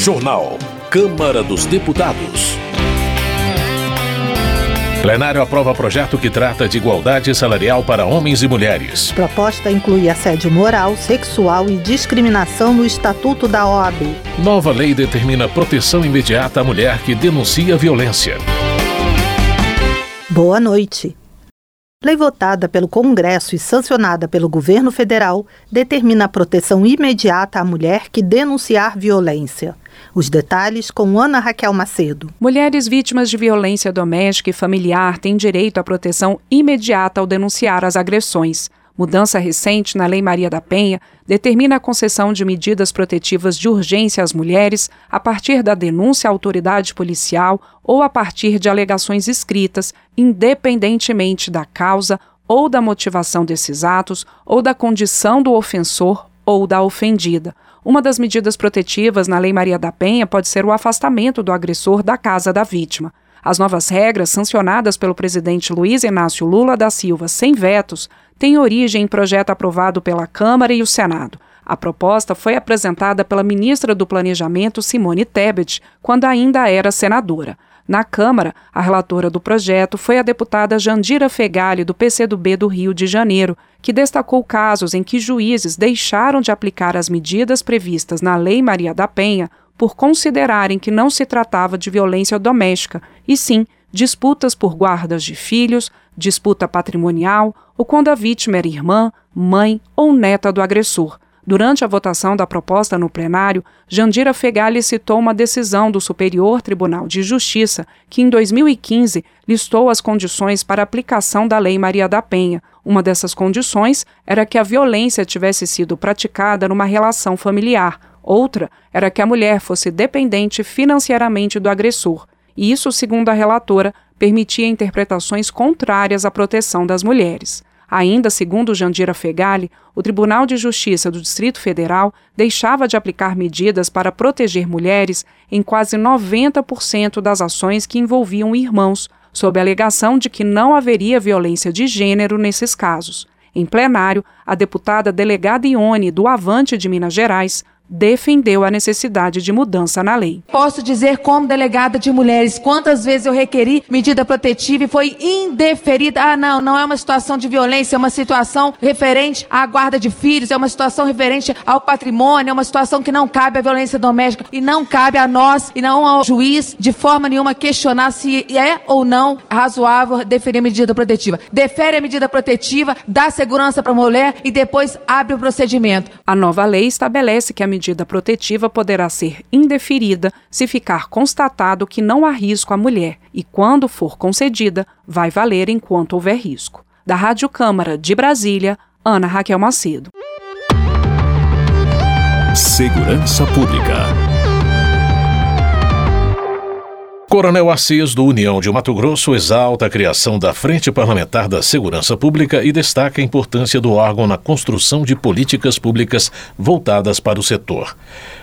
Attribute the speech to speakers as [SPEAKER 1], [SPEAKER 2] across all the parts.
[SPEAKER 1] Jornal. Câmara dos Deputados. Plenário aprova projeto que trata de igualdade salarial para homens e mulheres.
[SPEAKER 2] Proposta inclui assédio moral, sexual e discriminação no Estatuto da OAB.
[SPEAKER 1] Nova lei determina proteção imediata à mulher que denuncia violência.
[SPEAKER 2] Boa noite. Lei votada pelo Congresso e sancionada pelo governo federal determina a proteção imediata à mulher que denunciar violência. Os detalhes com Ana Raquel Macedo.
[SPEAKER 3] Mulheres vítimas de violência doméstica e familiar têm direito à proteção imediata ao denunciar as agressões. Mudança recente na Lei Maria da Penha determina a concessão de medidas protetivas de urgência às mulheres a partir da denúncia à autoridade policial ou a partir de alegações escritas, independentemente da causa ou da motivação desses atos ou da condição do ofensor ou da ofendida. Uma das medidas protetivas na Lei Maria da Penha pode ser o afastamento do agressor da casa da vítima. As novas regras, sancionadas pelo presidente Luiz Inácio Lula da Silva sem vetos, têm origem em projeto aprovado pela Câmara e o Senado. A proposta foi apresentada pela ministra do Planejamento, Simone Tebet, quando ainda era senadora. Na Câmara, a relatora do projeto foi a deputada Jandira Fegali, do PCdoB do Rio de Janeiro, que destacou casos em que juízes deixaram de aplicar as medidas previstas na Lei Maria da Penha por considerarem que não se tratava de violência doméstica, e sim disputas por guardas de filhos, disputa patrimonial ou quando a vítima era irmã, mãe ou neta do agressor. Durante a votação da proposta no plenário, Jandira Fegali citou uma decisão do Superior Tribunal de Justiça que, em 2015, listou as condições para aplicação da Lei Maria da Penha. Uma dessas condições era que a violência tivesse sido praticada numa relação familiar. Outra era que a mulher fosse dependente financeiramente do agressor. E isso, segundo a relatora, permitia interpretações contrárias à proteção das mulheres. Ainda segundo Jandira Fegali, o Tribunal de Justiça do Distrito Federal deixava de aplicar medidas para proteger mulheres em quase 90% das ações que envolviam irmãos, sob a alegação de que não haveria violência de gênero nesses casos. Em plenário, a deputada delegada Ione, do Avante de Minas Gerais, defendeu a necessidade de mudança na lei.
[SPEAKER 4] Posso dizer, como delegada de mulheres, quantas vezes eu requeri medida protetiva e foi indeferida. Ah, não, não é uma situação de violência, é uma situação referente à guarda de filhos, é uma situação referente ao patrimônio, é uma situação que não cabe à violência doméstica e não cabe a nós e não ao juiz de forma nenhuma questionar se é ou não razoável deferir medida protetiva. Defere a medida protetiva, dá segurança para a mulher e depois abre o procedimento.
[SPEAKER 3] A nova lei estabelece que a medida protetiva poderá ser indeferida se ficar constatado que não há risco à mulher e, quando for concedida, vai valer enquanto houver risco. Da Rádio Câmara de Brasília, Ana Raquel Macedo.
[SPEAKER 1] Segurança Pública. Coronel Assis, do União de Mato Grosso, exalta a criação da Frente Parlamentar da Segurança Pública e destaca a importância do órgão na construção de políticas públicas voltadas para o setor.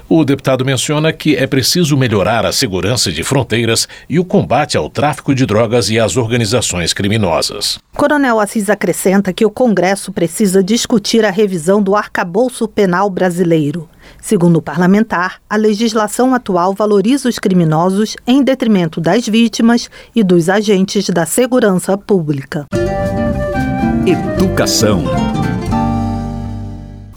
[SPEAKER 1] O deputado menciona que é preciso melhorar a segurança de fronteiras e o combate ao tráfico de drogas e às organizações criminosas.
[SPEAKER 2] Coronel Assis acrescenta que o Congresso precisa discutir a revisão do arcabouço penal brasileiro. Segundo o parlamentar, a legislação atual valoriza os criminosos em detrimento das vítimas e dos agentes da segurança pública.
[SPEAKER 1] Educação.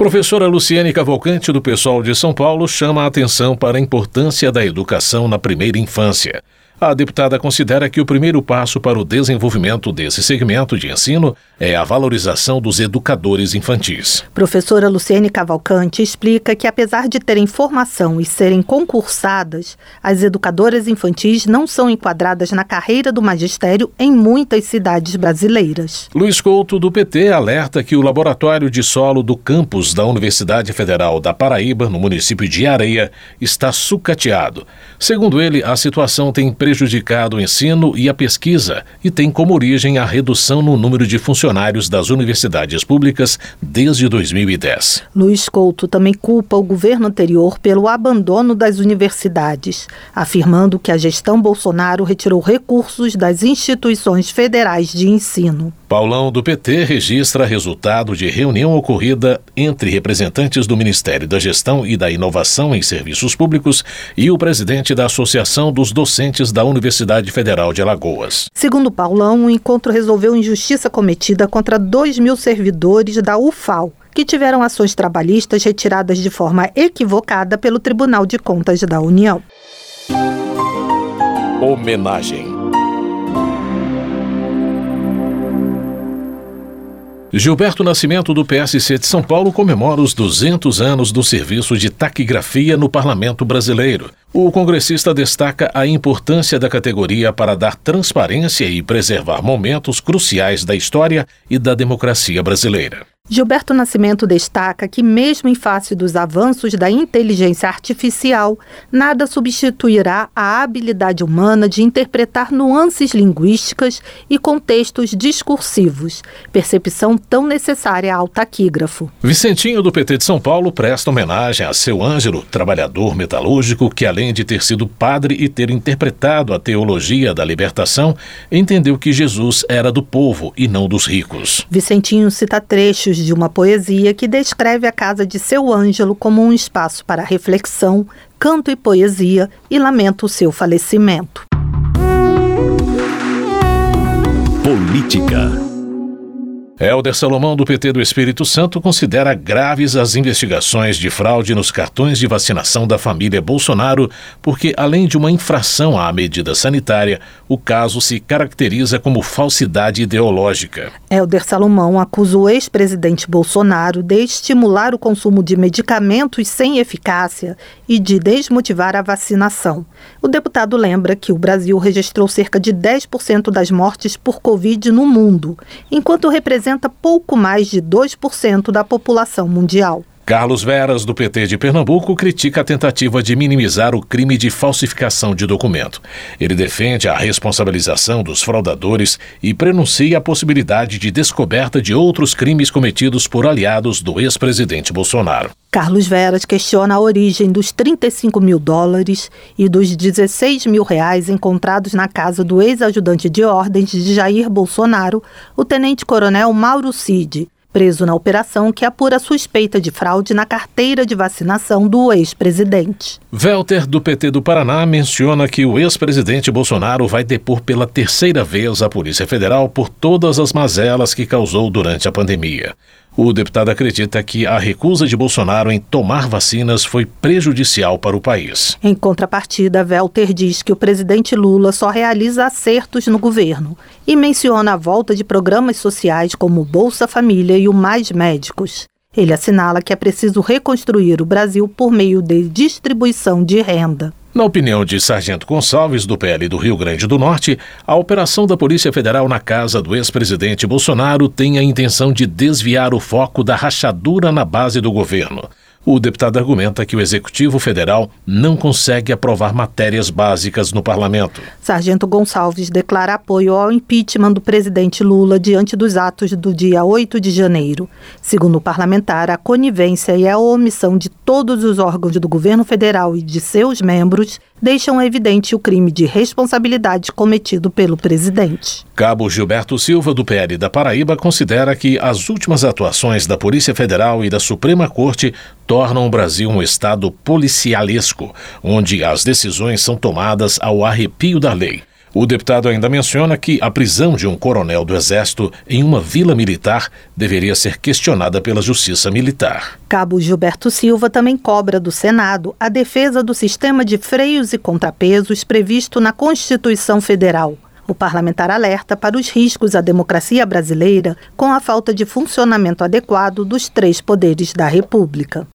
[SPEAKER 1] Professora Luciane Cavalcante, do Pessoal de São Paulo, chama a atenção para a importância da educação na primeira infância. A deputada considera que o primeiro passo para o desenvolvimento desse segmento de ensino é a valorização dos educadores infantis.
[SPEAKER 2] Professora Luciene Cavalcante explica que, apesar de terem formação e serem concursadas, as educadoras infantis não são enquadradas na carreira do magistério em muitas cidades brasileiras.
[SPEAKER 1] Luiz Couto, do PT, alerta que o laboratório de solo do campus da Universidade Federal da Paraíba, no município de Areia, está sucateado. Segundo ele, a situação tem prejudicado o ensino e a pesquisa e tem como origem a redução no número de funcionários das universidades públicas desde 2010.
[SPEAKER 2] Luiz Couto também culpa o governo anterior pelo abandono das universidades, afirmando que a gestão Bolsonaro retirou recursos das instituições federais de ensino.
[SPEAKER 1] Paulão do PT registra resultado de reunião ocorrida entre representantes do Ministério da Gestão e da Inovação em Serviços Públicos e o presidente da Associação dos Docentes da Universidade Federal de Alagoas.
[SPEAKER 2] Segundo Paulão, o encontro resolveu injustiça cometida contra 2 mil servidores da UFAL, que tiveram ações trabalhistas retiradas de forma equivocada pelo Tribunal de Contas da União.
[SPEAKER 1] Homenagem Gilberto Nascimento, do PSC de São Paulo, comemora os 200 anos do serviço de taquigrafia no Parlamento Brasileiro. O congressista destaca a importância da categoria para dar transparência e preservar momentos cruciais da história e da democracia brasileira.
[SPEAKER 2] Gilberto Nascimento destaca que, mesmo em face dos avanços da inteligência artificial, nada substituirá a habilidade humana de interpretar nuances linguísticas e contextos discursivos, percepção tão necessária ao taquígrafo.
[SPEAKER 1] Vicentinho, do PT de São Paulo, presta homenagem a seu Ângelo, trabalhador metalúrgico que, além de ter sido padre e ter interpretado a teologia da libertação, entendeu que Jesus era do povo e não dos ricos.
[SPEAKER 2] Vicentinho cita trechos de uma poesia que descreve a casa de seu Ângelo como um espaço para reflexão, canto e poesia e lamenta o seu falecimento.
[SPEAKER 1] Política Helder Salomão, do PT do Espírito Santo, considera graves as investigações de fraude nos cartões de vacinação da família Bolsonaro, porque, além de uma infração à medida sanitária, o caso se caracteriza como falsidade ideológica.
[SPEAKER 2] Helder Salomão acusa o ex-presidente Bolsonaro de estimular o consumo de medicamentos sem eficácia e de desmotivar a vacinação. O deputado lembra que o Brasil registrou cerca de 10% das mortes por Covid no mundo, enquanto representa representa pouco mais de 2% da população mundial.
[SPEAKER 1] Carlos Veras, do PT de Pernambuco, critica a tentativa de minimizar o crime de falsificação de documento. Ele defende a responsabilização dos fraudadores e prenuncia a possibilidade de descoberta de outros crimes cometidos por aliados do ex-presidente Bolsonaro.
[SPEAKER 2] Carlos Veras questiona a origem dos 35 mil dólares e dos 16 mil reais encontrados na casa do ex-ajudante de ordens de Jair Bolsonaro, o tenente-coronel Mauro Cid preso na operação que apura suspeita de fraude na carteira de vacinação do ex-presidente.
[SPEAKER 1] Welter, do PT do Paraná, menciona que o ex-presidente Bolsonaro vai depor pela terceira vez a Polícia Federal por todas as mazelas que causou durante a pandemia. O deputado acredita que a recusa de Bolsonaro em tomar vacinas foi prejudicial para o país.
[SPEAKER 2] Em contrapartida, Welter diz que o presidente Lula só realiza acertos no governo e menciona a volta de programas sociais como Bolsa Família e o Mais Médicos. Ele assinala que é preciso reconstruir o Brasil por meio de distribuição de renda.
[SPEAKER 1] Na opinião de Sargento Gonçalves, do PL do Rio Grande do Norte, a operação da Polícia Federal na casa do ex-presidente Bolsonaro tem a intenção de desviar o foco da rachadura na base do governo. O deputado argumenta que o Executivo Federal não consegue aprovar matérias básicas no parlamento.
[SPEAKER 2] Sargento Gonçalves declara apoio ao impeachment do presidente Lula diante dos atos do dia 8 de janeiro. Segundo o parlamentar, a conivência e a omissão de todos os órgãos do governo federal e de seus membros deixam evidente o crime de responsabilidade cometido pelo presidente.
[SPEAKER 1] Cabo Gilberto Silva, do PL da Paraíba, considera que as últimas atuações da Polícia Federal e da Suprema Corte tornam o Brasil um Estado policialesco, onde as decisões são tomadas ao arrepio da lei. O deputado ainda menciona que a prisão de um coronel do Exército em uma vila militar deveria ser questionada pela Justiça Militar.
[SPEAKER 2] Cabo Gilberto Silva também cobra do Senado a defesa do sistema de freios e contrapesos previsto na Constituição Federal. O parlamentar alerta para os riscos à democracia brasileira com a falta de funcionamento adequado dos três poderes da República.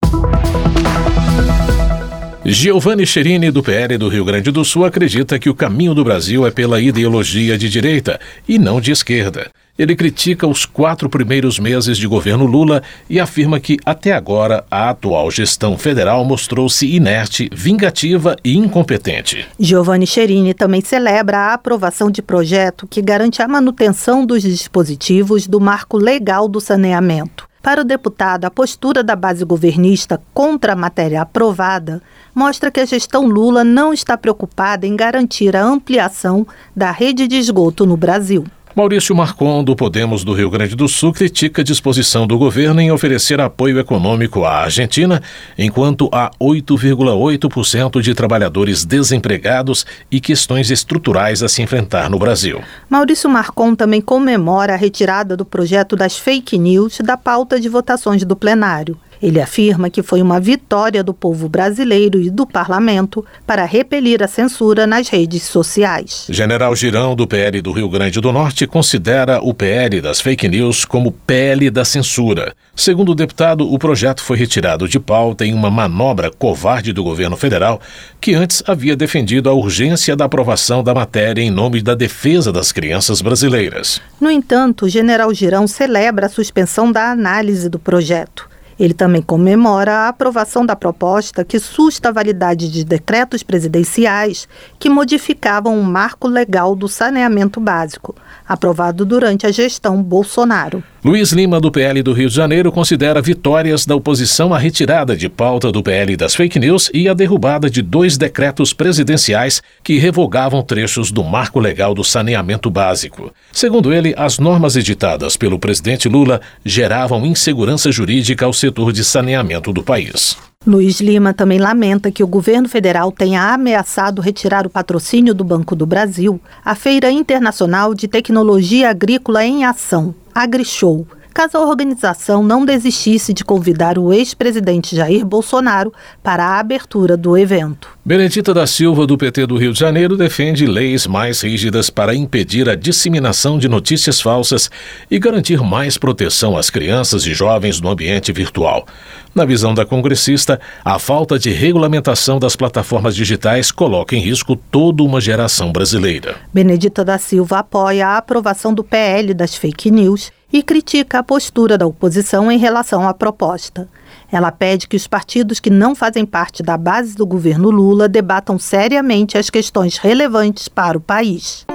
[SPEAKER 1] Giovanni Cherini, do PL do Rio Grande do Sul, acredita que o caminho do Brasil é pela ideologia de direita e não de esquerda. Ele critica os quatro primeiros meses de governo Lula e afirma que, até agora, a atual gestão federal mostrou-se inerte, vingativa e incompetente.
[SPEAKER 2] Giovanni Cherini também celebra a aprovação de projeto que garante a manutenção dos dispositivos do marco legal do saneamento. Para o deputado, a postura da base governista contra a matéria aprovada mostra que a gestão Lula não está preocupada em garantir a ampliação da rede de esgoto no Brasil.
[SPEAKER 1] Maurício Marcon, do Podemos do Rio Grande do Sul, critica a disposição do governo em oferecer apoio econômico à Argentina, enquanto há 8,8% de trabalhadores desempregados e questões estruturais a se enfrentar no Brasil.
[SPEAKER 2] Maurício Marcon também comemora a retirada do projeto das fake news da pauta de votações do plenário. Ele afirma que foi uma vitória do povo brasileiro e do parlamento para repelir a censura nas redes sociais.
[SPEAKER 1] General Girão, do PL do Rio Grande do Norte, considera o PL das fake news como PL da censura. Segundo o deputado, o projeto foi retirado de pauta em uma manobra covarde do governo federal, que antes havia defendido a urgência da aprovação da matéria em nome da defesa das crianças brasileiras.
[SPEAKER 2] No entanto, o general Girão celebra a suspensão da análise do projeto. Ele também comemora a aprovação da proposta que susta a validade de decretos presidenciais que modificavam o marco legal do saneamento básico, aprovado durante a gestão Bolsonaro.
[SPEAKER 1] Luiz Lima, do PL do Rio de Janeiro, considera vitórias da oposição a retirada de pauta do PL das fake news e a derrubada de dois decretos presidenciais que revogavam trechos do marco legal do saneamento básico. Segundo ele, as normas editadas pelo presidente Lula geravam insegurança jurídica ao setor de saneamento do país.
[SPEAKER 2] Luiz Lima também lamenta que o governo federal tenha ameaçado retirar o patrocínio do Banco do Brasil à Feira Internacional de Tecnologia Agrícola em Ação, AgriShow, caso a organização não desistisse de convidar o ex-presidente Jair Bolsonaro para a abertura do evento.
[SPEAKER 1] Benedita da Silva, do PT do Rio de Janeiro, defende leis mais rígidas para impedir a disseminação de notícias falsas e garantir mais proteção às crianças e jovens no ambiente virtual. Na visão da congressista, a falta de regulamentação das plataformas digitais coloca em risco toda uma geração brasileira.
[SPEAKER 2] Benedita da Silva apoia a aprovação do PL das fake news e critica a postura da oposição em relação à proposta. Ela pede que os partidos que não fazem parte da base do governo Lula debatam seriamente as questões relevantes para o país.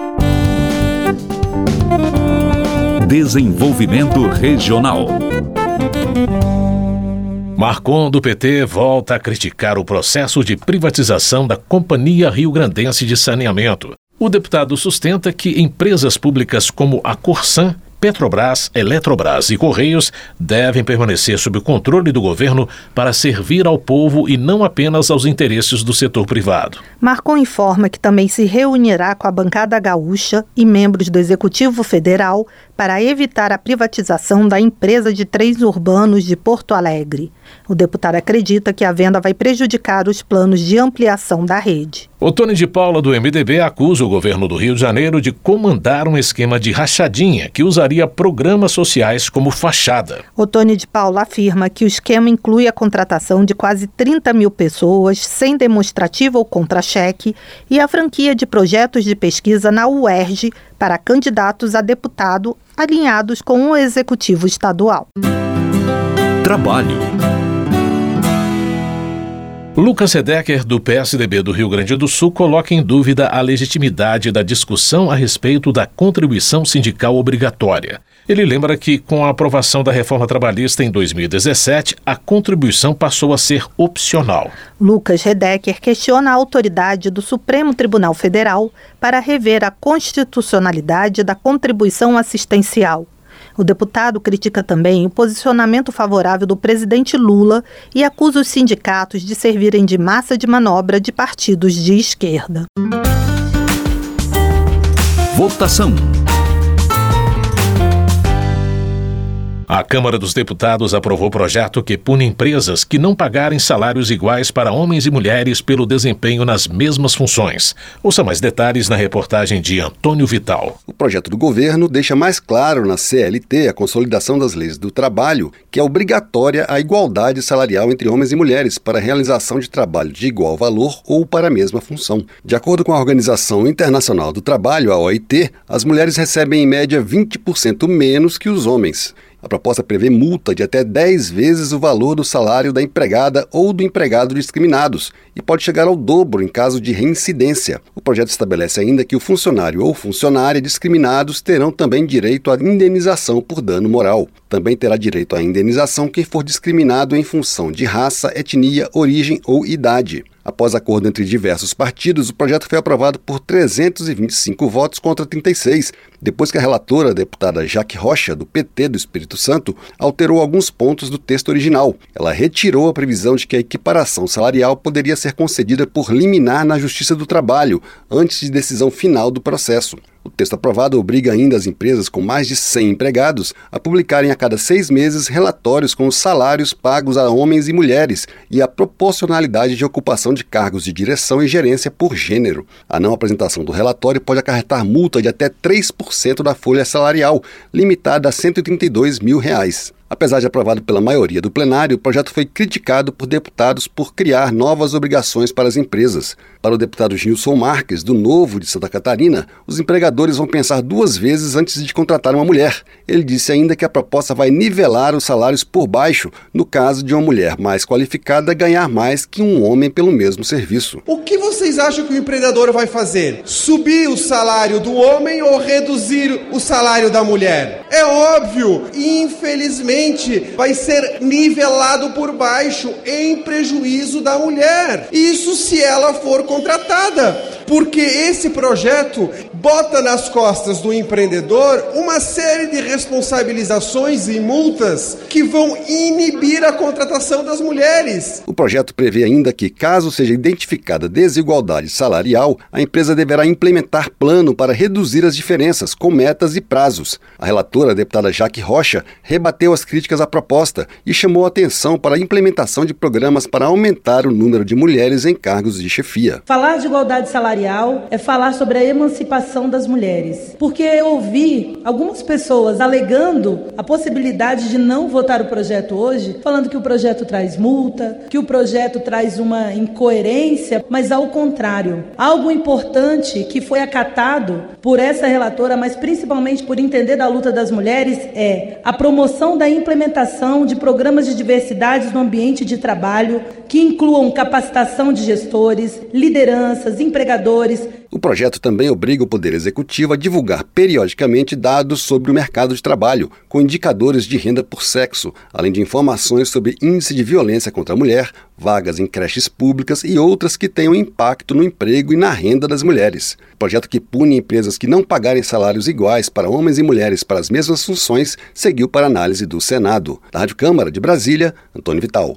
[SPEAKER 5] Desenvolvimento Regional.
[SPEAKER 1] Marcon, do PT, volta a criticar o processo de privatização da Companhia Rio Grandense de Saneamento. O deputado sustenta que empresas públicas como a Corsan Petrobras, Eletrobras e Correios devem permanecer sob o controle do governo para servir ao povo e não apenas aos interesses do setor privado.
[SPEAKER 2] Marcon informa que também se reunirá com a bancada gaúcha e membros do Executivo Federal para evitar a privatização da empresa de trens urbanos de Porto Alegre. O deputado acredita que a venda vai prejudicar os planos de ampliação da rede.
[SPEAKER 1] O Tony de Paula, do MDB, acusa o governo do Rio de Janeiro de comandar um esquema de rachadinha que usaria programas sociais como fachada.
[SPEAKER 2] O Tony de Paula afirma que o esquema inclui a contratação de quase 30 mil pessoas sem demonstrativo ou contra-cheque e a franquia de projetos de pesquisa na UERJ para candidatos a deputado alinhados com o executivo estadual.
[SPEAKER 5] Trabalho.
[SPEAKER 1] Lucas Sedecker, do PSDB do Rio Grande do Sul, coloca em dúvida a legitimidade da discussão a respeito da contribuição sindical obrigatória. Ele lembra que, com a aprovação da reforma trabalhista em 2017, a contribuição passou a ser opcional.
[SPEAKER 2] Lucas Redecker questiona a autoridade do Supremo Tribunal Federal para rever a constitucionalidade da contribuição assistencial. O deputado critica também o posicionamento favorável do presidente Lula e acusa os sindicatos de servirem de massa de manobra de partidos de esquerda.
[SPEAKER 5] Votação.
[SPEAKER 1] A Câmara dos Deputados aprovou projeto que pune empresas que não pagarem salários iguais para homens e mulheres pelo desempenho nas mesmas funções. Ouça mais detalhes na reportagem de Antônio Vital.
[SPEAKER 6] O projeto do governo deixa mais claro na CLT a consolidação das leis do trabalho, que é obrigatória a igualdade salarial entre homens e mulheres para a realização de trabalho de igual valor ou para a mesma função. De acordo com a Organização Internacional do Trabalho, a OIT, as mulheres recebem em média 20% menos que os homens. A proposta prevê multa de até 10 vezes o valor do salário da empregada ou do empregado discriminados e pode chegar ao dobro em caso de reincidência. O projeto estabelece ainda que o funcionário ou funcionária discriminados terão também direito à indenização por dano moral. Também terá direito à indenização quem for discriminado em função de raça, etnia, origem ou idade. Após acordo entre diversos partidos, o projeto foi aprovado por 325 votos contra 36, depois que a relatora, a deputada Jaque Rocha, do PT do Espírito Santo, alterou alguns pontos do texto original. Ela retirou a previsão de que a equiparação salarial poderia ser concedida por liminar na Justiça do Trabalho, antes de decisão final do processo. O texto aprovado obriga ainda as empresas com mais de 100 empregados a publicarem a cada seis meses relatórios com os salários pagos a homens e mulheres e a proporcionalidade de ocupação de cargos de direção e gerência por gênero. A não apresentação do relatório pode acarretar multa de até 3% da folha salarial, limitada a 132 mil reais. Apesar de aprovado pela maioria do plenário, o projeto foi criticado por deputados por criar novas obrigações para as empresas. Para o deputado Gilson Marques, do Novo de Santa Catarina, os empregadores vão pensar duas vezes antes de contratar uma mulher. Ele disse ainda que a proposta vai nivelar os salários por baixo, no caso de uma mulher mais qualificada ganhar mais que um homem pelo mesmo serviço.
[SPEAKER 7] O que vocês acham que o empreendedor vai fazer? Subir o salário do homem ou reduzir o salário da mulher? É óbvio, infelizmente vai ser nivelado por baixo em prejuízo da mulher. Isso se ela for contratada porque esse projeto bota nas costas do empreendedor uma série de responsabilizações e multas que vão inibir a contratação das mulheres.
[SPEAKER 6] O projeto prevê ainda que, caso seja identificada desigualdade salarial, a empresa deverá implementar plano para reduzir as diferenças, com metas e prazos. A relatora, a deputada Jaque Rocha, rebateu as críticas à proposta e chamou atenção para a implementação de programas para aumentar o número de mulheres em cargos de chefia.
[SPEAKER 8] Falar de igualdade salarial salarial é falar sobre a emancipação das mulheres. Porque eu ouvi algumas pessoas alegando a possibilidade de não votar o projeto hoje, falando que o projeto traz multa, que o projeto traz uma incoerência, mas ao contrário. Algo importante que foi acatado por essa relatora, mas principalmente por entender da luta das mulheres, é a promoção da implementação de programas de diversidade no ambiente de trabalho que incluam capacitação de gestores, lideranças, empregadores
[SPEAKER 6] o projeto também obriga o Poder Executivo a divulgar periodicamente dados sobre o mercado de trabalho, com indicadores de renda por sexo, além de informações sobre índice de violência contra a mulher, vagas em creches públicas e outras que tenham impacto no emprego e na renda das mulheres. Projeto que pune empresas que não pagarem salários iguais para homens e mulheres para as mesmas funções seguiu para análise do Senado. Da Rádio Câmara de Brasília, Antônio Vital.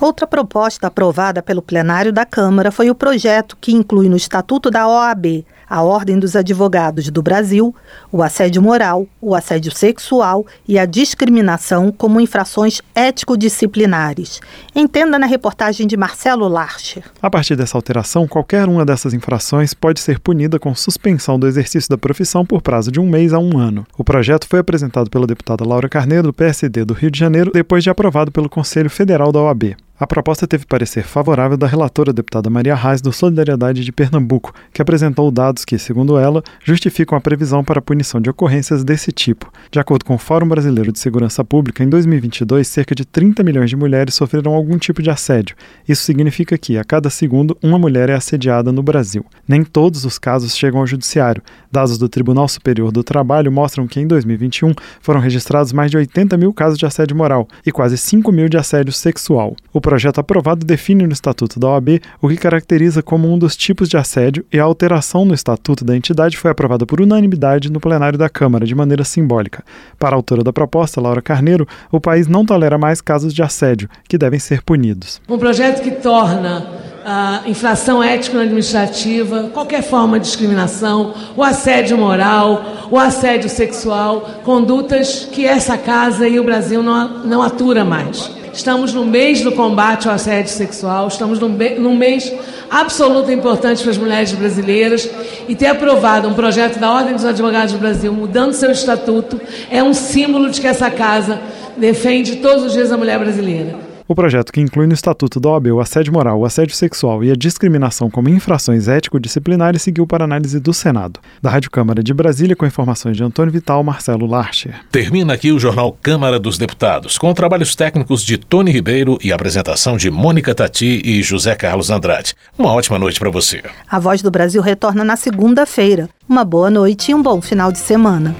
[SPEAKER 2] Outra proposta aprovada pelo plenário da Câmara foi o projeto que inclui no Estatuto da OAB a Ordem dos Advogados do Brasil, o assédio moral, o assédio sexual e a discriminação como infrações ético-disciplinares. Entenda na reportagem de Marcelo Larcher.
[SPEAKER 9] A partir dessa alteração, qualquer uma dessas infrações pode ser punida com suspensão do exercício da profissão por prazo de um mês a um ano. O projeto foi apresentado pela deputada Laura Carneiro, do PSD do Rio de Janeiro, depois de aprovado pelo Conselho Federal da OAB. A proposta teve parecer favorável da relatora deputada Maria Reis do Solidariedade de Pernambuco, que apresentou dados que, segundo ela, justificam a previsão para a punição de ocorrências desse tipo. De acordo com o Fórum Brasileiro de Segurança Pública, em 2022, cerca de 30 milhões de mulheres sofreram algum tipo de assédio. Isso significa que, a cada segundo, uma mulher é assediada no Brasil. Nem todos os casos chegam ao judiciário. Dados do Tribunal Superior do Trabalho mostram que, em 2021, foram registrados mais de 80 mil casos de assédio moral e quase 5 mil de assédio sexual. O projeto aprovado define no Estatuto da OAB o que caracteriza como um dos tipos de assédio e a alteração no Estatuto da entidade foi aprovada por unanimidade no plenário da Câmara, de maneira simbólica. Para a autora da proposta, Laura Carneiro, o país não tolera mais casos de assédio, que devem ser punidos.
[SPEAKER 10] Um projeto que torna a infração ético-administrativa, qualquer forma de discriminação, o assédio moral, o assédio sexual, condutas que essa casa e o Brasil não, não atura mais. Estamos no mês do combate ao assédio sexual, estamos num, num mês absolutamente importante para as mulheres brasileiras e ter aprovado um projeto da Ordem dos Advogados do Brasil, mudando seu estatuto, é um símbolo de que essa casa defende todos os dias a mulher brasileira.
[SPEAKER 9] O projeto, que inclui no Estatuto da OAB o assédio moral, o assédio sexual e a discriminação como infrações ético-disciplinares, seguiu para análise do Senado. Da Rádio Câmara de Brasília, com informações de Antônio Vital, Marcelo Larcher.
[SPEAKER 1] Termina aqui o Jornal Câmara dos Deputados, com trabalhos técnicos de Tony Ribeiro e apresentação de Mônica Tati e José Carlos Andrade. Uma ótima noite para você.
[SPEAKER 2] A Voz do Brasil retorna na segunda-feira. Uma boa noite e um bom final de semana.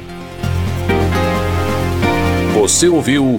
[SPEAKER 1] Você ouviu